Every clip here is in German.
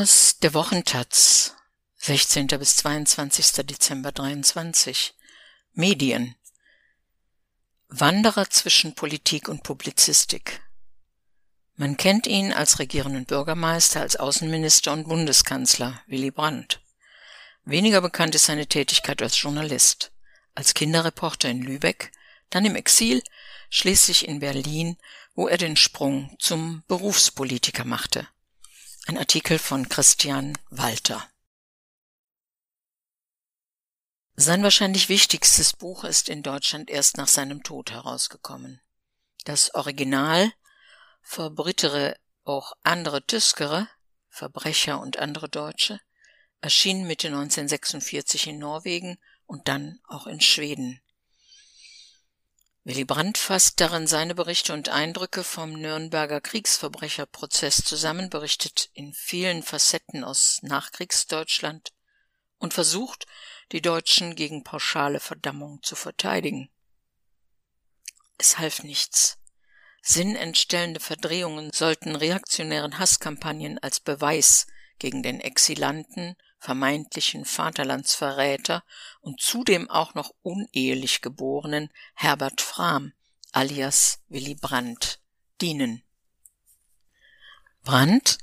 Aus der Wochentaz, 16. bis 22. Dezember 23. Medien. Wanderer zwischen Politik und Publizistik. Man kennt ihn als regierenden Bürgermeister, als Außenminister und Bundeskanzler, Willy Brandt. Weniger bekannt ist seine Tätigkeit als Journalist, als Kinderreporter in Lübeck, dann im Exil, schließlich in Berlin, wo er den Sprung zum Berufspolitiker machte. Ein Artikel von Christian Walter. Sein wahrscheinlich wichtigstes Buch ist in Deutschland erst nach seinem Tod herausgekommen. Das Original Verbrittere auch andere Tüskere, Verbrecher und andere Deutsche, erschien Mitte 1946 in Norwegen und dann auch in Schweden. Willy Brandt fasst darin seine Berichte und Eindrücke vom Nürnberger Kriegsverbrecherprozess zusammen, berichtet in vielen Facetten aus Nachkriegsdeutschland und versucht, die Deutschen gegen pauschale Verdammung zu verteidigen. Es half nichts. Sinnentstellende Verdrehungen sollten reaktionären Hasskampagnen als Beweis gegen den Exilanten vermeintlichen Vaterlandsverräter und zudem auch noch unehelich geborenen Herbert Frahm alias Willy Brandt dienen. Brandt,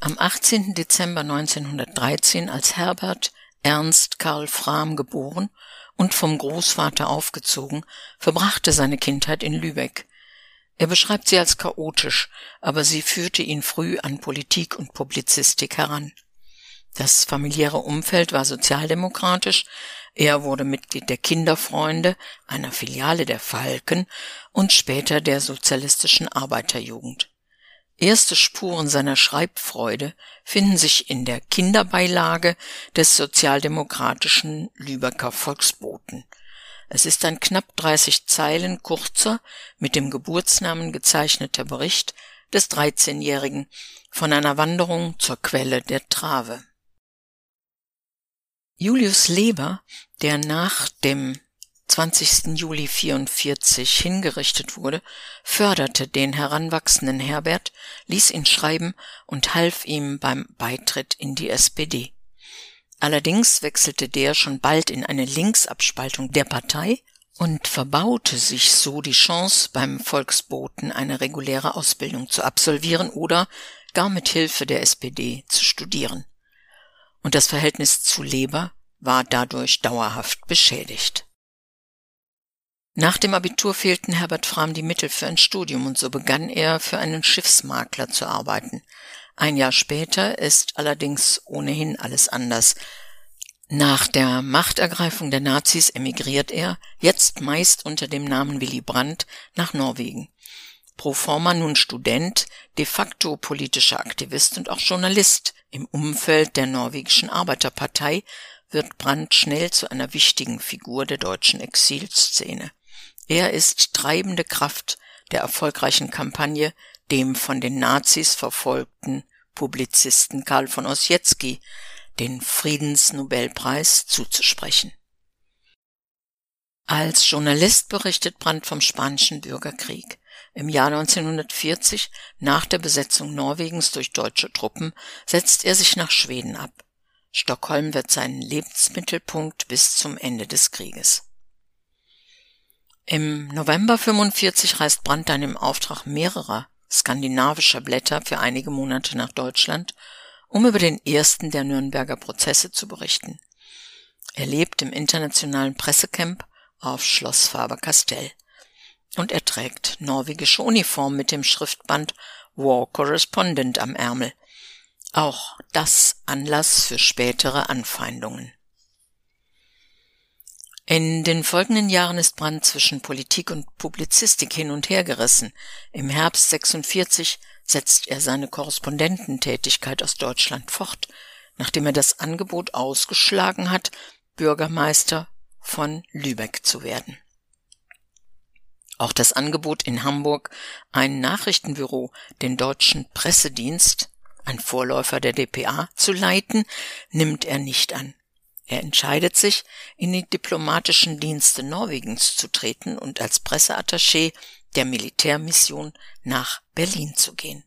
am 18. Dezember 1913 als Herbert Ernst Karl Frahm geboren und vom Großvater aufgezogen, verbrachte seine Kindheit in Lübeck. Er beschreibt sie als chaotisch, aber sie führte ihn früh an Politik und Publizistik heran. Das familiäre Umfeld war sozialdemokratisch, er wurde Mitglied der Kinderfreunde, einer Filiale der Falken und später der Sozialistischen Arbeiterjugend. Erste Spuren seiner Schreibfreude finden sich in der Kinderbeilage des sozialdemokratischen Lübecker Volksboten. Es ist ein knapp 30 Zeilen kurzer, mit dem Geburtsnamen gezeichneter Bericht des 13-Jährigen von einer Wanderung zur Quelle der Trave. Julius Leber, der nach dem 20. Juli 44 hingerichtet wurde, förderte den heranwachsenden Herbert, ließ ihn schreiben und half ihm beim Beitritt in die SPD. Allerdings wechselte der schon bald in eine Linksabspaltung der Partei und verbaute sich so die Chance, beim Volksboten eine reguläre Ausbildung zu absolvieren oder gar mit Hilfe der SPD zu studieren und das Verhältnis zu Leber war dadurch dauerhaft beschädigt. Nach dem Abitur fehlten Herbert Frahm die Mittel für ein Studium und so begann er für einen Schiffsmakler zu arbeiten. Ein Jahr später ist allerdings ohnehin alles anders. Nach der Machtergreifung der Nazis emigriert er, jetzt meist unter dem Namen Willy Brandt, nach Norwegen pro forma nun Student, de facto politischer Aktivist und auch Journalist. Im Umfeld der norwegischen Arbeiterpartei wird Brandt schnell zu einer wichtigen Figur der deutschen Exilszene. Er ist treibende Kraft der erfolgreichen Kampagne, dem von den Nazis verfolgten Publizisten Karl von Ossietzky den Friedensnobelpreis zuzusprechen. Als Journalist berichtet Brandt vom spanischen Bürgerkrieg. Im Jahr 1940, nach der Besetzung Norwegens durch deutsche Truppen, setzt er sich nach Schweden ab. Stockholm wird sein Lebensmittelpunkt bis zum Ende des Krieges. Im November 45 reist Brandt dann im Auftrag mehrerer skandinavischer Blätter für einige Monate nach Deutschland, um über den ersten der Nürnberger Prozesse zu berichten. Er lebt im internationalen Pressecamp auf Schloss Faber-Castell und er trägt norwegische Uniform mit dem Schriftband War Correspondent am Ärmel. Auch das Anlass für spätere Anfeindungen. In den folgenden Jahren ist Brandt zwischen Politik und Publizistik hin und her gerissen. Im Herbst 46 setzt er seine Korrespondententätigkeit aus Deutschland fort, nachdem er das Angebot ausgeschlagen hat, Bürgermeister von Lübeck zu werden. Auch das Angebot in Hamburg, ein Nachrichtenbüro, den deutschen Pressedienst, ein Vorläufer der DPA, zu leiten, nimmt er nicht an. Er entscheidet sich, in die diplomatischen Dienste Norwegens zu treten und als Presseattaché der Militärmission nach Berlin zu gehen.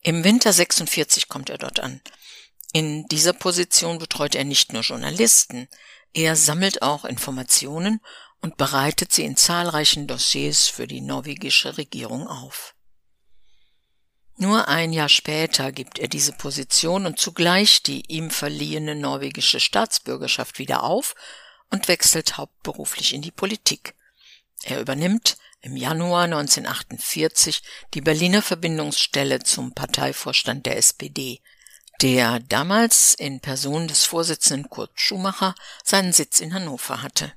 Im Winter 46 kommt er dort an. In dieser Position betreut er nicht nur Journalisten, er sammelt auch Informationen und bereitet sie in zahlreichen Dossiers für die norwegische Regierung auf. Nur ein Jahr später gibt er diese Position und zugleich die ihm verliehene norwegische Staatsbürgerschaft wieder auf und wechselt hauptberuflich in die Politik. Er übernimmt im Januar 1948 die Berliner Verbindungsstelle zum Parteivorstand der SPD, der damals in Person des Vorsitzenden Kurt Schumacher seinen Sitz in Hannover hatte.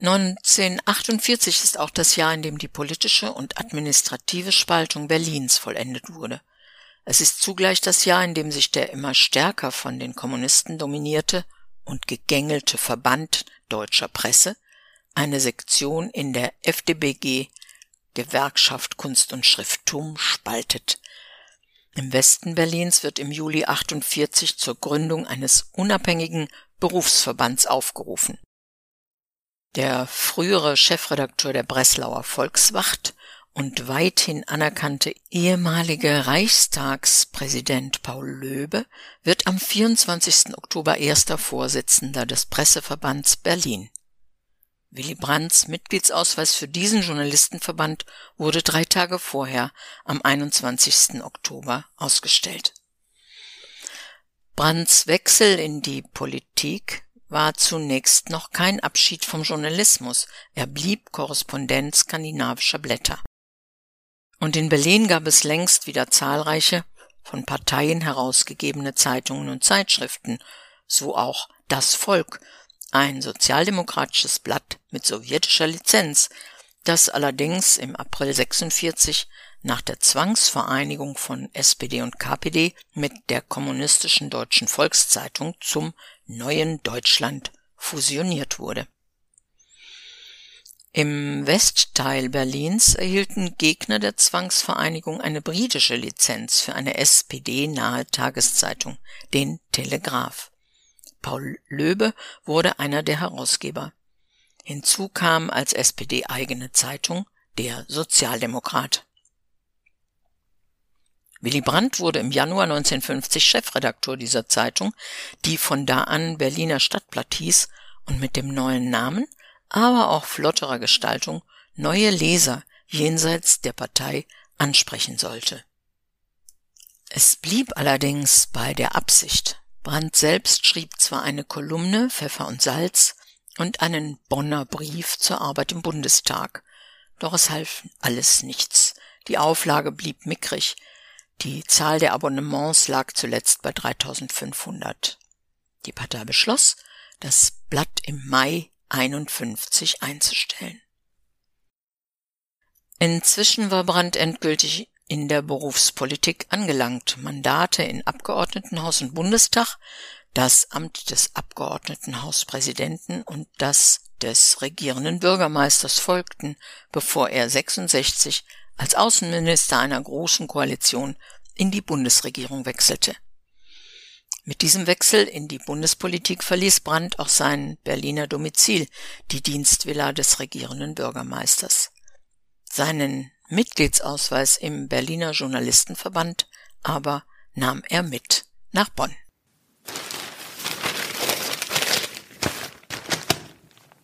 1948 ist auch das Jahr, in dem die politische und administrative Spaltung Berlins vollendet wurde. Es ist zugleich das Jahr, in dem sich der immer stärker von den Kommunisten dominierte und gegängelte Verband deutscher Presse, eine Sektion in der FDBG Gewerkschaft Kunst und Schrifttum spaltet. Im Westen Berlins wird im Juli 48 zur Gründung eines unabhängigen Berufsverbands aufgerufen. Der frühere Chefredakteur der Breslauer Volkswacht und weithin anerkannte ehemalige Reichstagspräsident Paul Löbe wird am 24. Oktober erster Vorsitzender des Presseverbands Berlin. Willy Brandts Mitgliedsausweis für diesen Journalistenverband wurde drei Tage vorher, am 21. Oktober, ausgestellt. Brandts Wechsel in die Politik war zunächst noch kein Abschied vom Journalismus, er blieb Korrespondent skandinavischer Blätter. Und in Berlin gab es längst wieder zahlreiche von Parteien herausgegebene Zeitungen und Zeitschriften, so auch Das Volk, ein sozialdemokratisches Blatt mit sowjetischer Lizenz, das allerdings im April 46 nach der Zwangsvereinigung von SPD und KPD mit der kommunistischen Deutschen Volkszeitung zum Neuen Deutschland fusioniert wurde. Im Westteil Berlins erhielten Gegner der Zwangsvereinigung eine britische Lizenz für eine SPD-nahe Tageszeitung, den Telegraph. Paul Löbe wurde einer der Herausgeber. Hinzu kam als SPD-eigene Zeitung der Sozialdemokrat. Willy Brandt wurde im Januar 1950 Chefredakteur dieser Zeitung, die von da an Berliner Stadtblatt hieß und mit dem neuen Namen, aber auch flotterer Gestaltung neue Leser jenseits der Partei ansprechen sollte. Es blieb allerdings bei der Absicht. Brandt selbst schrieb zwar eine Kolumne Pfeffer und Salz und einen Bonner Brief zur Arbeit im Bundestag, doch es half alles nichts. Die Auflage blieb mickrig, die Zahl der Abonnements lag zuletzt bei 3500. Die Partei beschloss, das Blatt im Mai 51 einzustellen. Inzwischen war Brandt endgültig in der Berufspolitik angelangt. Mandate in Abgeordnetenhaus und Bundestag, das Amt des Abgeordnetenhauspräsidenten und das des regierenden Bürgermeisters folgten, bevor er 66 als Außenminister einer großen Koalition in die Bundesregierung wechselte. Mit diesem Wechsel in die Bundespolitik verließ Brandt auch sein Berliner Domizil, die Dienstvilla des regierenden Bürgermeisters. Seinen Mitgliedsausweis im Berliner Journalistenverband aber nahm er mit nach Bonn.